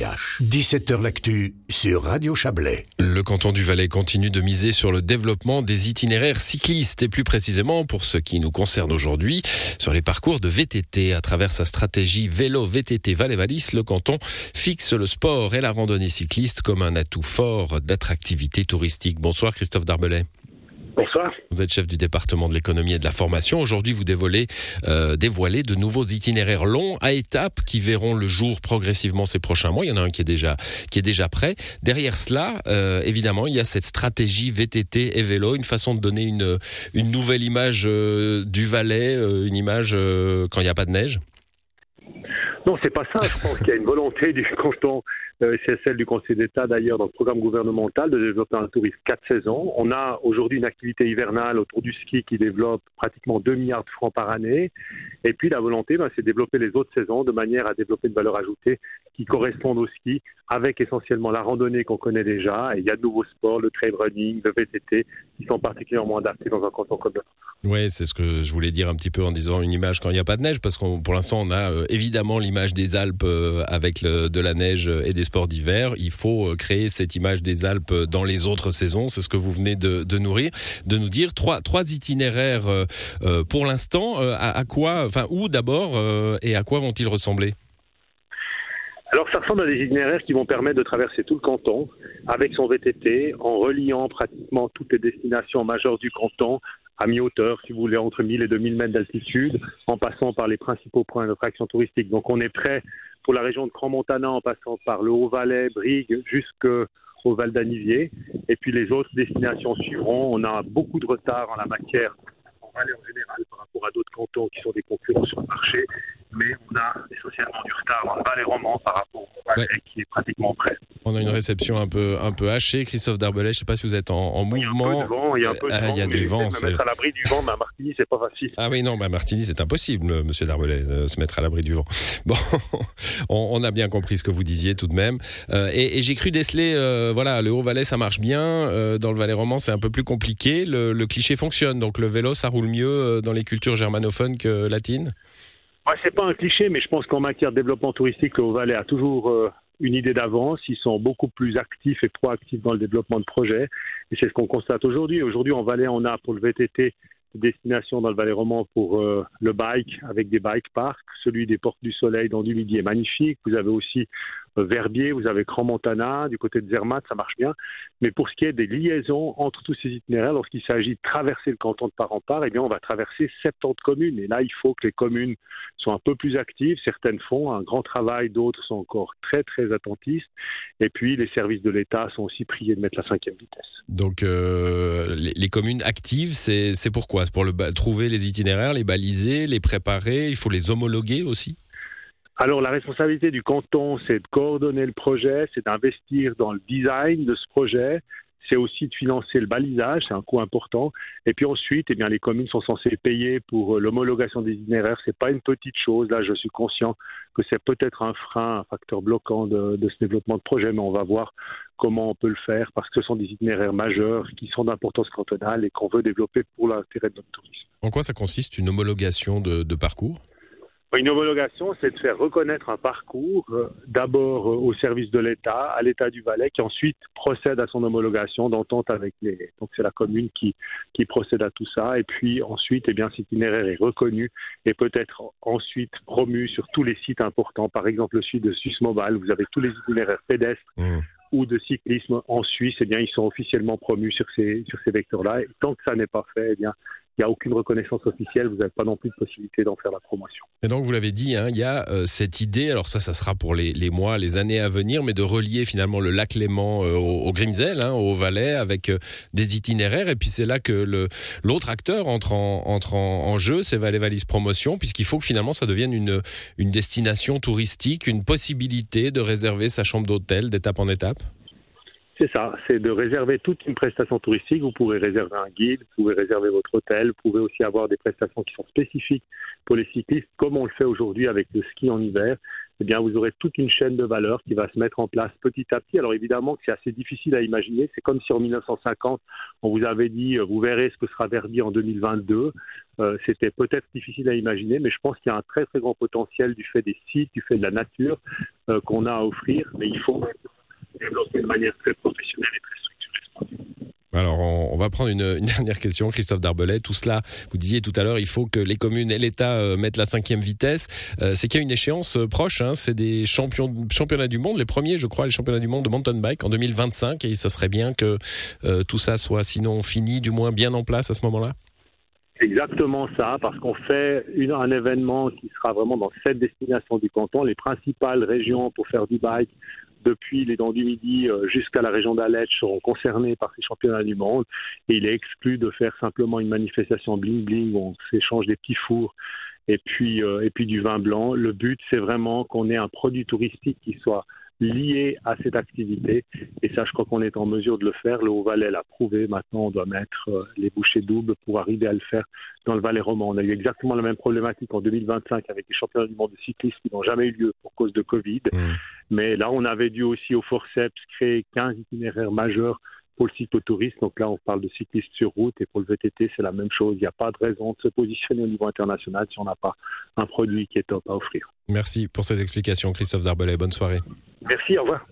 17h L'actu sur Radio Chablais. Le canton du Valais continue de miser sur le développement des itinéraires cyclistes et plus précisément pour ce qui nous concerne aujourd'hui sur les parcours de VTT. À travers sa stratégie vélo VTT Valais-Valis, le canton fixe le sport et la randonnée cycliste comme un atout fort d'attractivité touristique. Bonsoir Christophe Darbelay. Bonsoir. Vous êtes chef du département de l'économie et de la formation. Aujourd'hui, vous dévoilez, euh, dévoilez de nouveaux itinéraires longs à étapes qui verront le jour progressivement ces prochains mois. Il y en a un qui est déjà, qui est déjà prêt. Derrière cela, euh, évidemment, il y a cette stratégie VTT et vélo, une façon de donner une, une nouvelle image euh, du Valais, euh, une image quand il n'y a pas de neige. Non, c'est pas ça. Je pense qu'il y a une volonté du canton, c'est celle du Conseil d'État d'ailleurs dans le programme gouvernemental de développer un tourisme quatre saisons. On a aujourd'hui une activité hivernale autour du ski qui développe pratiquement 2 milliards de francs par année. Et puis la volonté, ben, c'est de développer les autres saisons de manière à développer une valeur ajoutée qui correspondent au ski, avec essentiellement la randonnée qu'on connaît déjà. Et il y a de nouveaux sports, le trail running, le VTT, qui sont particulièrement adaptés dans un canton comme le Oui, c'est ce que je voulais dire un petit peu en disant une image quand il n'y a pas de neige, parce qu'on pour l'instant on a euh, évidemment l'image des Alpes euh, avec de la neige et des sports d'hiver. Il faut euh, créer cette image des Alpes dans les autres saisons. C'est ce que vous venez de, nourrir, de nous dire. Trois, itinéraires euh, euh, pour l'instant. Euh, à, quoi, enfin où d'abord euh, et à quoi vont-ils ressembler? Alors ça ressemble à des itinéraires qui vont permettre de traverser tout le canton avec son VTT en reliant pratiquement toutes les destinations majeures du canton à mi-hauteur, si vous voulez, entre 1000 et 2000 mètres d'altitude, en passant par les principaux points d'attraction touristique. Donc on est prêt pour la région de Grand-Montana en passant par le Haut-Valais, Brigue, jusqu'au Val d'Anivier. Et puis les autres destinations suivront. On a beaucoup de retard en la matière en en général par rapport à d'autres cantons qui sont des concurrents sur le marché. Mais on a essentiellement du retard dans le Valais roman par rapport au Valais qui est pratiquement prêt. On a une réception un peu, un peu hachée. Christophe Darbelay, je ne sais pas si vous êtes en, en Il y a un peu mouvement. de vent, il y a un peu de Ah, vent. il y a mais du vent, me mettre à l'abri du vent, mais à Martigny, c'est pas facile. Ah oui, non, bah Martigny, c'est impossible, euh, monsieur Darbelay, de se mettre à l'abri du vent. Bon, on, on a bien compris ce que vous disiez tout de même. Euh, et et j'ai cru déceler, euh, voilà, le Haut-Valais, ça marche bien. euh, dans le Valais roman, c'est un peu plus compliqué. Le, le cliché fonctionne. Donc le vélo, ça roule mieux euh, dans les cultures germanophones que latines? Ouais, c'est pas un cliché, mais je pense qu'en matière de développement touristique, le Haut-Valais a toujours euh, une idée d'avance. Ils sont beaucoup plus actifs et proactifs dans le développement de projets. Et c'est ce qu'on constate aujourd'hui. Aujourd'hui, en Valais, on a pour le VTT des destinations dans le Valais roman pour euh, le bike avec des bike parks. Celui des Portes du Soleil dans du Midi est magnifique. Vous avez aussi euh, Verbier, vous avez Grand-Montana, du côté de Zermatt, ça marche bien. Mais pour ce qui est des liaisons entre tous ces itinéraires, lorsqu'il s'agit de traverser le canton de part en part, eh bien, on va traverser 70 communes. Et là, il faut que les communes soient un peu plus actives. Certaines font un grand travail, d'autres sont encore très, très attentistes. Et puis, les services de l'État sont aussi priés de mettre la cinquième vitesse. Donc euh, les, communes actives, c'est pourquoi? Pour le, trouver les itinéraires, les baliser, les préparer. Il faut les homologuer aussi. Alors, la responsabilité du canton, c'est de coordonner le projet, c'est d'investir dans le design de ce projet, c'est aussi de financer le balisage, c'est un coût important. Et puis ensuite, eh bien, les communes sont censées payer pour euh, l'homologation des itinéraires. C'est pas une petite chose. Là, je suis conscient que c'est peut-être un frein, un facteur bloquant de ce développement de projet, mais on va voir comment on peut le faire parce que ce sont des itinéraires majeurs qui sont d'importance cantonale et qu'on veut développer pour l'intérêt de notre tourisme. En quoi ça consiste une homologation de, de parcours? Une homologation, c'est de faire reconnaître un parcours euh, d'abord euh, au service de l'État, à l'État du Valais, qui ensuite procède à son homologation d'entente avec les. Donc c'est la commune qui, qui procède à tout ça. Et puis ensuite, eh bien, cet itinéraire est reconnu et peut être ensuite promu sur tous les sites importants. Par exemple, le site de Suisse Mobile, vous avez tous les itinéraires pédestres Mmh. Ou de cyclisme en Suisse, eh bien, ils sont officiellement promus sur ces, sur ces vecteurs-là. Et tant que ça n'est pas fait, eh bien, il n'y a aucune reconnaissance officielle, vous n'avez pas non plus de possibilité d'en faire la promotion. Et donc, vous l'avez dit, hein, il y a euh, cette idée, alors ça, ça sera pour les, mois, les années à venir, mais de relier finalement le lac Léman euh, au, Grimsel, hein, au Valais, avec euh, des itinéraires. Et puis, c'est là que l'autre acteur entre en, jeu, c'est Valais Valise Promotion, puisqu'il faut que finalement ça devienne une destination touristique, une possibilité de réserver sa chambre d'hôtel d'étape en étape. C'est ça, c'est de réserver toute une prestation touristique. Vous pourrez réserver un guide, vous pouvez réserver votre hôtel, vous pouvez aussi avoir des prestations qui sont spécifiques pour les cyclistes, comme on le fait aujourd'hui avec le ski en hiver. eh bien, vous aurez toute une chaîne de valeur qui va se mettre en place petit à petit. Alors évidemment que c'est assez difficile à imaginer. C'est comme si en 1950, on vous avait dit, euh, vous verrez ce que sera Verdi en 2022. Euh, C'était peut-être difficile à imaginer, mais je pense qu'il y a un très très grand potentiel du fait des sites, du fait de la nature euh, qu'on a à offrir. Mais il faut développer de manière très professionnelle et très structurée. Alors, on, va prendre une, dernière question, Christophe Darbelet. Tout cela, vous disiez tout à l'heure, il faut que les communes et l'État euh, mettent la cinquième vitesse. Euh, c'est qu'il y a une échéance euh, proche. Hein. c'est des champions, championnats du monde, les premiers, je crois, les championnats du monde de mountain bike en 2025. Et ça serait bien que tout ça soit, sinon fini, du moins bien en place à ce moment-là. Exactement ça, parce qu'on fait une, un événement qui sera vraiment dans sept destinations du canton. Les principales régions pour faire du bike depuis les Dents du Midi euh, jusqu'à la région d'Aletsch seront concernés par ces championnats du monde. Et il est exclu de faire simplement une manifestation bling-bling où on s'échange des petits fours et puis, euh, et puis du vin blanc. Le but, c'est vraiment qu'on ait un produit touristique qui soit lié à cette activité. Et ça, je crois qu'on est en mesure de le faire. Le Haut-Valais l'a prouvé. Maintenant, on doit mettre euh, les bouchées doubles pour arriver à le faire dans le Valais roman. On a eu exactement la même problématique en 2025 avec les championnats du monde de cyclisme qui n'ont jamais eu lieu pour cause de Covid. Mmh. Mais là, on avait dû aussi au forceps créer 15 itinéraires majeurs pour le cyclotourisme. Donc là, on parle de cyclistes sur route et pour le VTT, c'est la même chose. Il n'y a pas de raison de se positionner au niveau international si on n'a pas un produit qui est top à offrir. Merci pour ces explications, Christophe Darbelet. Bonne soirée. Merci, au revoir.